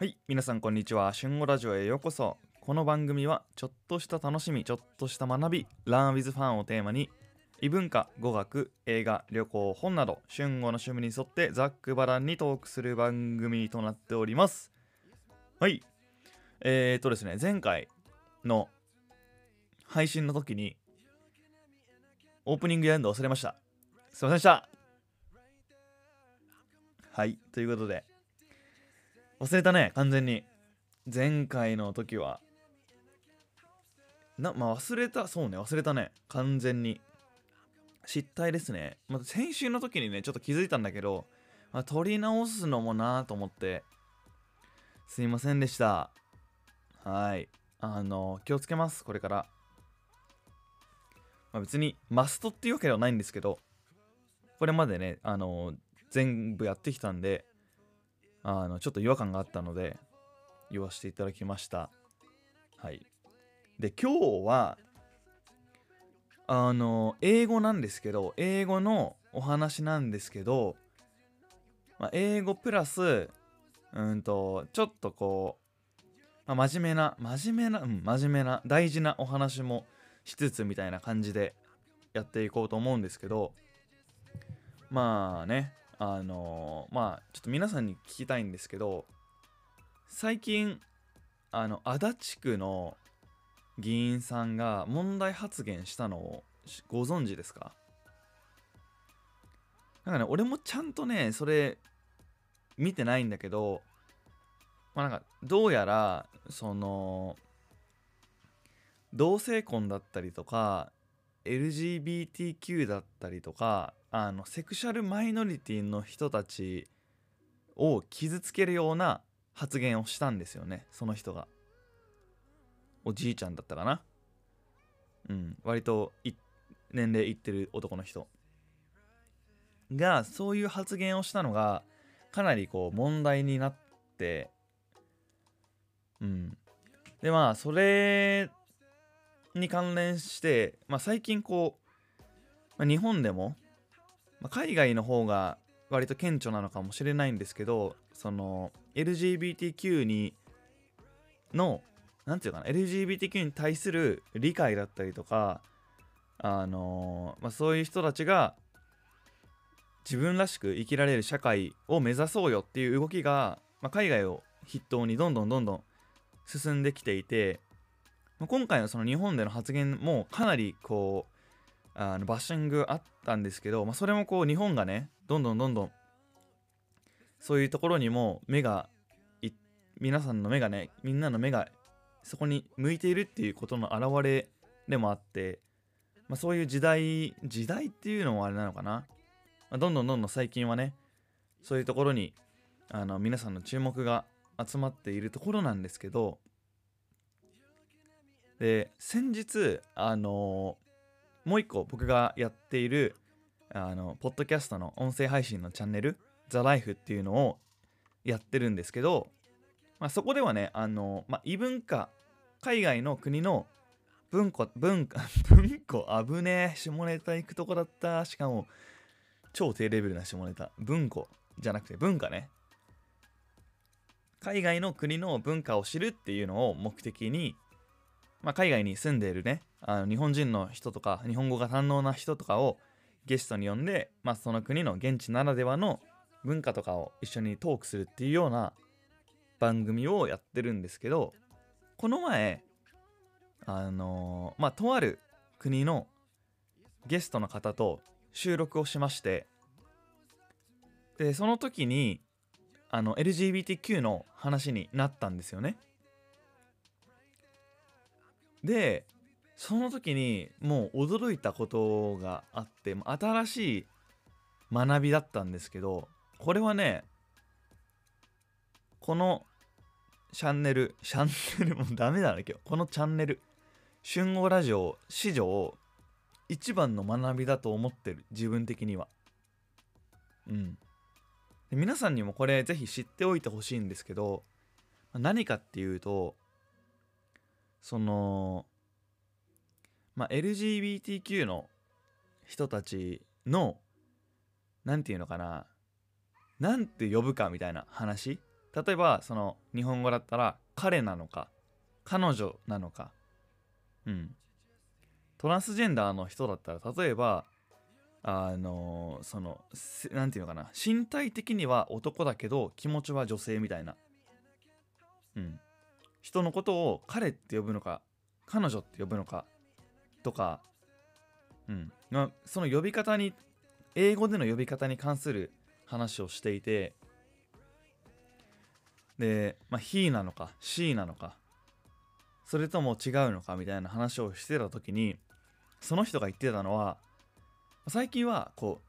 はい、皆さんこんにちは。春語ラジオへようこそ。この番組は、ちょっとした楽しみ、ちょっとした学び、Learn with Fun をテーマに、異文化、語学、映画、旅行、本など、春語の趣味に沿ってざっくばらんにトークする番組となっております。はい。えーとですね、前回の配信の時に、オープニングやるの忘れました。すいませんでした。はい、ということで、忘れたね、完全に。前回の時は。な、まあ忘れた、そうね、忘れたね。完全に。失態ですね。まあ、先週の時にね、ちょっと気づいたんだけど、まあ、撮り直すのもなぁと思って、すいませんでした。はい。あの、気をつけます、これから。まあ、別に、マストっていうわけではないんですけど、これまでね、あの、全部やってきたんで、あの、ちょっと違和感があったので、言わせていただきました。はい。で、今日は、あの、英語なんですけど、英語のお話なんですけど、まあ、英語プラス、うんと、ちょっとこう、まあ、真面目な、真面目な、うん、真面目な、大事なお話もしつつみたいな感じでやっていこうと思うんですけど、まあね、あのまあちょっと皆さんに聞きたいんですけど最近あの足立区の議員さんが問題発言したのをご存知ですか？なんかね俺もちゃんとねそれ見てないんだけどまあなんかどうやらその同性婚だったりとか LGBTQ だったりとかあのセクシャルマイノリティの人たちを傷つけるような発言をしたんですよねその人が。おじいちゃんだったかな。うん割と年齢いってる男の人。がそういう発言をしたのがかなりこう問題になってうん。でまあそれに関連して、まあ、最近こう、まあ、日本でもまあ、海外の方が割と顕著なのかもしれないんですけどその LGBTQ にの何て言うかな LGBTQ に対する理解だったりとかあのまあ、そういう人たちが自分らしく生きられる社会を目指そうよっていう動きが、まあ、海外を筆頭にどんどんどんどん進んできていて、今回のその日本での発言もかなりこうあのバッシングあったんですけど、まあ、それもこう日本がねどんどんどんどんそういうところにも目が皆さんの目がねみんなの目がそこに向いているっていうことの表れでもあって、まあ、そういう時代時代っていうのもあれなのかな、まあ、どんどんどんどん最近はねそういうところにあの皆さんの注目が集まっているところなんですけどで先日あのもう一個僕がやっているあのポッドキャストの音声配信のチャンネル「ザ・ライフっていうのをやってるんですけど、まあ、そこではねあの、まあ、異文化海外の国の文化文化 文化危ねえ下ネタ行くとこだったしかも超低レベルな下ネタ文化じゃなくて文化ね。海外の国の文化を知るっていうのを目的にまあ、海外に住んでいるねあの日本人の人とか日本語が堪能な人とかをゲストに呼んで、まあ、その国の現地ならではの文化とかを一緒にトークするっていうような番組をやってるんですけどこの前あのーまあとある国のゲストの方と収録をしましてでその時にあの LGBTQ の話になったんですよね。でその時にもう驚いたことがあって新しい学びだったんですけどこれはねこのチャンネルチャンネルもうダメだな今日。このチャンネル春語ラジオ史上一番の学びだと思ってる自分的には。うん。で皆さんにもこれぜひ知っておいてほしいんですけど何かっていうとその、まあ、LGBTQ の人たちの、なんていうのかな、なんて呼ぶかみたいな話。例えばその日本語だったら彼なのか彼女なのか。うん。トランスジェンダーの人だったら例えばあのその何て言うのかな身体的には男だけど気持ちは女性みたいな。うん。人のことを彼って呼ぶのか彼女って呼ぶのかとかうん。まあ、その呼び方に英語での呼び方に関する話をしていてで、まあ、he なのか she なのかそれとも違うのかみたいな話をしてた時にその人が言ってたのは最近はこ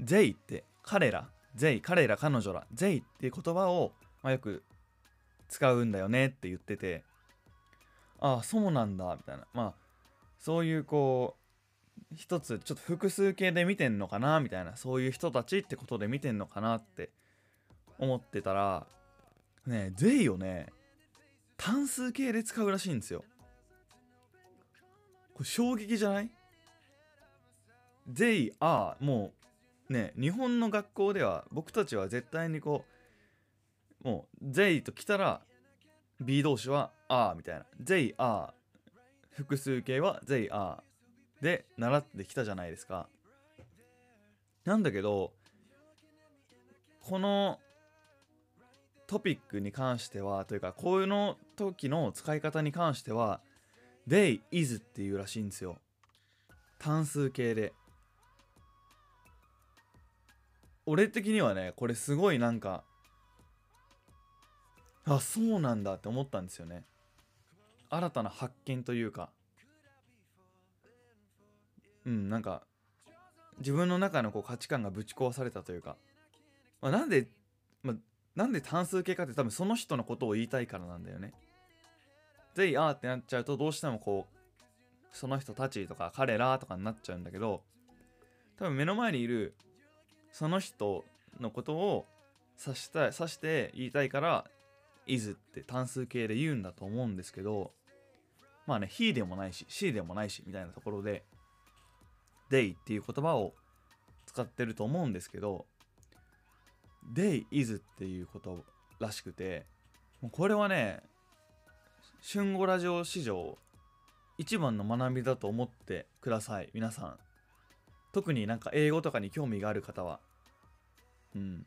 う they って彼ら they 彼ら彼女ら they っていう言葉を、まあ、よく使うんだよねって言っててああそうなんだみたいな。まあそういうこう一つちょっと複数形で見てんのかなみたいな。そういう人たちってことで見てんのかなって思ってたらね they をね。単数形で使うらしいんですよ。これ衝撃じゃない ?they are もうね日本の学校では僕たちは絶対にこうもう they と来たら B 動詞は are みたいな。they are 複数形は they are で習ってきたじゃないですか。なんだけどこのトピックに関してはというかこういうの時の使い方に関しては they is っていうらしいんですよ。単数形で。俺的にはねこれすごいなんかあそうなんだって思ったんですよね。新たな発見というか。うんなんか自分の中のこう価値観がぶち壊されたというか、まあ、なんで、まあ、なんで単数形かって多分その人のことを言いたいからなんだよね。they are ってなっちゃうとどうしてもこうその人たちとか彼らとかになっちゃうんだけど多分目の前にいるその人のことを指したい指して言いたいから is って単数形で言うんだと思うんですけどまあね he でもないし she でもないしみたいなところで they っていう言葉を使ってると思うんですけど they is っていうことらしくてもうこれはね春語ラジオ史上一番の学びだと思ってください皆さん。特になんか英語とかに興味がある方は。うん。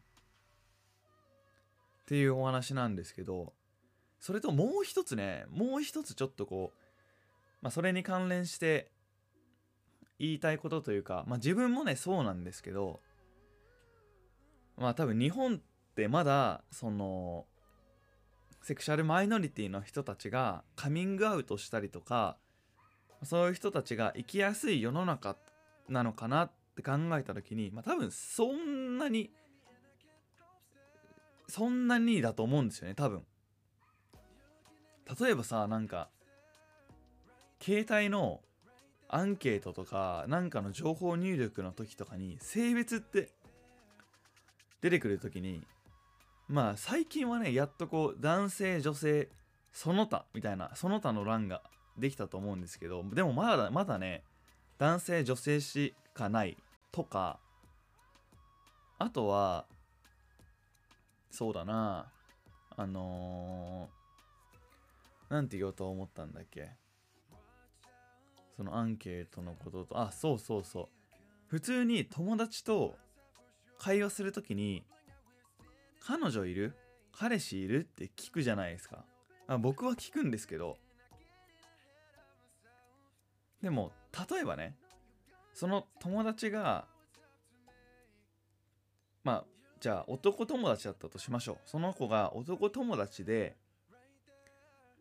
っていうお話なんですけどそれともう一つねもう一つちょっとこうまあそれに関連して言いたいことというかまあ自分もねそうなんですけどまあ多分日本ってまだそのセクシャルマイノリティの人たちがカミングアウトしたりとかそういう人たちが生きやすい世の中なのかなって考えた時にまあ多分そんなにそんなにだと思うんですよね多分。例えばさなんか携帯のアンケートとかなんかの情報入力の時とかに性別って出てくる時にまあ最近はねやっとこう男性女性その他みたいなその他の欄ができたと思うんですけどでもまだまだね男性女性しかないとかあとはそうだな。あのー、なんて言おうと思ったんだっけ。そのアンケートのことと。あそうそうそう。普通に友達と会話するときに彼女いる？彼氏いる？って聞くじゃないですか。あ僕は聞くんですけど。でも例えばねその友達がまあじゃあ男友達だったとしましょう。その子が男友達で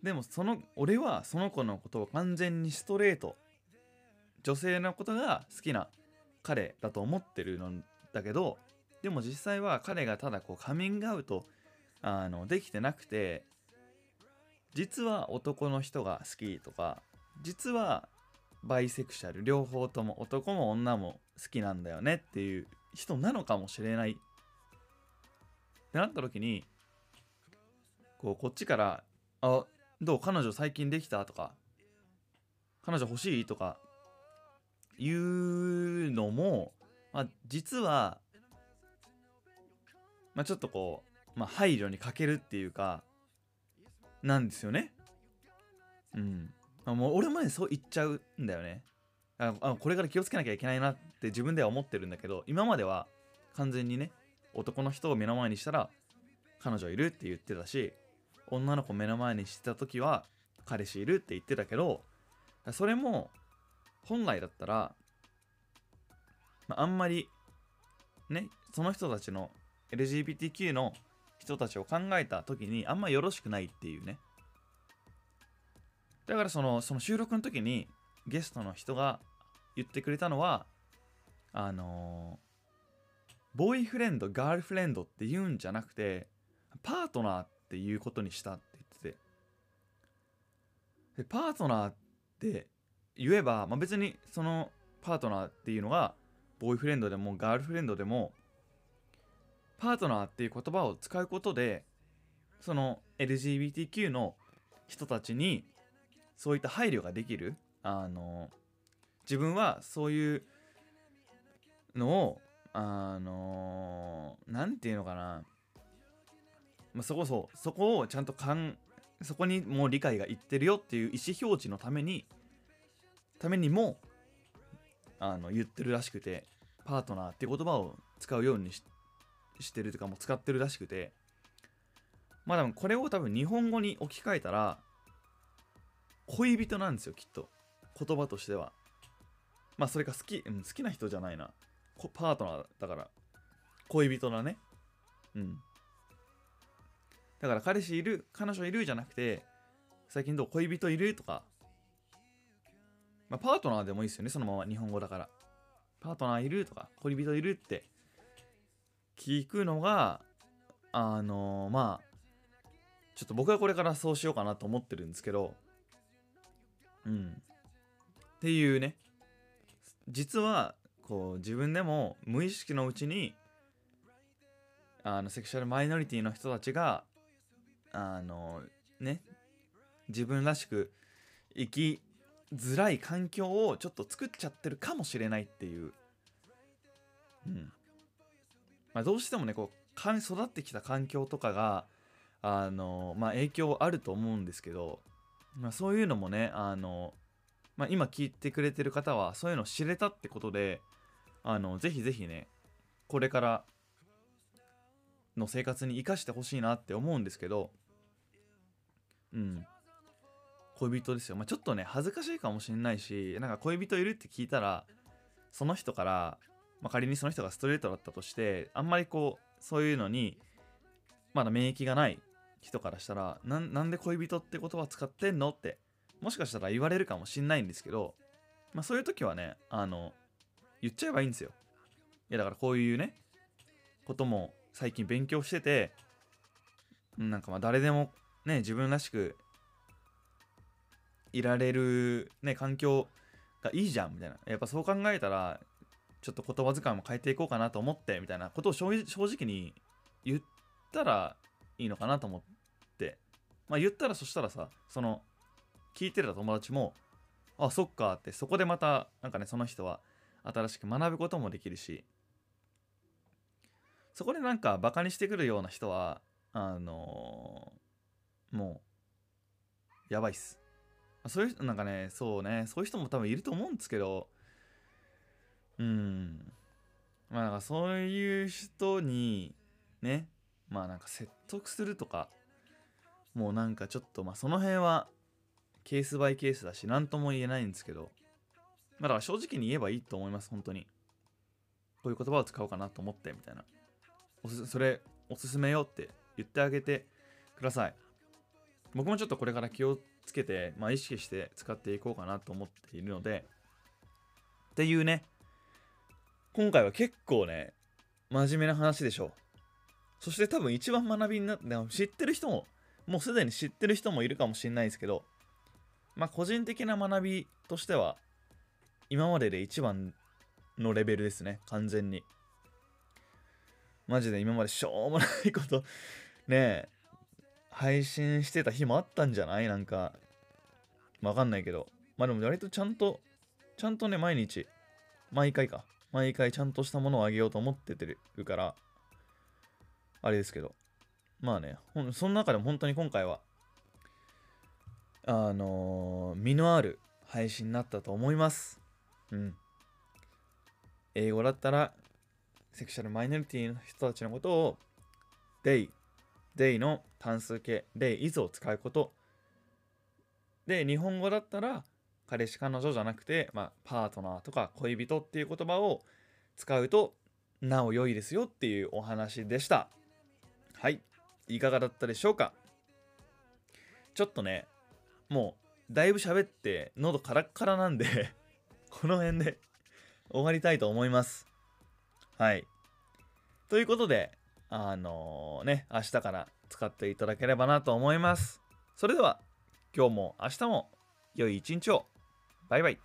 でもその俺はその子のことを完全にストレート。女性のことが好きな彼だと思ってるのだけどでも実際は彼がただこうカミングアウトあのできてなくて実は男の人が好きとか実はバイセクシャル両方とも男も女も好きなんだよねっていう人なのかもしれない。ってなった時にこうこっちから「あどう彼女最近できた?」とか「彼女欲しい?」とかいうのも、まあ、実は、まあ、ちょっとこうまあ、配慮に欠けるっていうかなんですよねうんあもう俺もねそう言っちゃうんだよねあこれから気をつけなきゃいけないなって自分では思ってるんだけど今までは完全にね男の人を目の前にしたら彼女いるって言ってたし女の子目の前にしてた時は彼氏いるって言ってたけどそれも本来だったら、まあ、んまりねその人たちの LGBTQ の人たちを考えた時にあんまよろしくないっていうね。だからそのその収録の時にゲストの人が言ってくれたのはあのー、ボーイフレンドガールフレンドって言うんじゃなくてパートナーっていうことにしたって言ってて。でパートナーって言えば、まあ、別にそのパートナーっていうのがボーイフレンドでもガールフレンドでもパートナーっていう言葉を使うことでその LGBTQ の人たちにそういった配慮ができる。あの自分はそういうのをあの何て言うのかな、まあ、そこそそこをちゃんとかんそこにもう理解がいってるよっていう意思表示のためにためにもあの言ってるらしくてパートナーっていう言葉を使うようにしてるとかもう使ってるらしくてまあでもこれを多分日本語に置き換えたら恋人なんですよきっと。言葉としては。まあそれか好き、うん、好きな人じゃないな。パートナーだから。恋人だね。うん。だから彼氏いる彼女いるじゃなくて最近どう？恋人いる？とか。まあパートナーでもいいですよね。そのまま。日本語だから。パートナーいる？とか。恋人いる？って。聞くのがあのー、まあちょっと僕はこれからそうしようかなと思ってるんですけど。うん。っていうね。実はこう自分でも無意識のうちにあのセクシャルマイノリティの人たちがあのね自分らしく生きづらい環境をちょっと作っちゃってるかもしれないっていう、うん。まあ、どうしてもねこう育ってきた環境とかがあの、まあ、影響あると思うんですけどまあ、そういうのもねあの、まあ、今聞いてくれてる方はそういうの知れたってことであのぜひぜひねこれからの生活に生かしてほしいなって思うんですけどうん。恋人ですよ、まあ、ちょっとね恥ずかしいかもしれないしなんか恋人いるって聞いたらその人から、まあ、仮にその人がストレートだったとしてあんまりこうそういうのにまだ免疫がない人からしたらなんで恋人って言葉使ってんのってもしかしたら言われるかもしんないんですけど、まあ、そういう時はねあの言っちゃえばいいんですよ。いやだからこういうねことも最近勉強しててなんかまあ誰でもね自分らしくいられるね環境がいいじゃんみたいな。やっぱそう考えたらちょっと言葉遣いも変えていこうかなと思ってみたいなことを正直に言ったらいいのかなと思って。まあ言ったらそしたらさその聞いてた友達も。あそっかってそこでまたなんかねその人は新しく学ぶこともできるし。そこでなんかバカにしてくるような人はあのー、もうやばいっす。そういうなんかねそうねそういう人も多分いると思うんですけど。うん。まあなんかそういう人にねまあなんか説得するとかもうなんかちょっとまあその辺はケースバイケースだし何とも言えないんですけど。まあだから正直に言えばいいと思います本当に。こういう言葉を使おうかなと思ってみたいな。おすそれおすすめよって言ってあげてください。僕もちょっとこれから気をつけて、まあ、意識して使っていこうかなと思っているので。っていうね。今回は結構ね真面目な話でしょう。そして多分一番学びになって知ってる人ももうすでに知ってる人もいるかもしれないですけど、まあ個人的な学びとしては、今までで一番のレベルですね、完全に。マジで今までしょうもないこと。ねえ、配信してた日もあったんじゃない？なんか、わかんないけど。まあでも割とちゃんと、ちゃんとね、毎日、毎回か、毎回ちゃんとしたものをあげようと思っててるから、あれですけど。まあねその中でも本当に今回はあのー、身のある配信になったと思います。うん。英語だったらセクシャルマイノリティの人たちのことを they they の単数形 they is を使うこと。で日本語だったら彼氏彼女じゃなくて、まあ、パートナーとか恋人っていう言葉を使うとなお良いですよっていうお話でした。はい。いかがだったでしょうか？ちょっとねもうだいぶ喋って喉カラッカラなんで この辺で 終わりたいと思います。はい。ということであのー、ね明日から使っていただければなと思います。それでは今日も明日も良い一日を。バイバイ。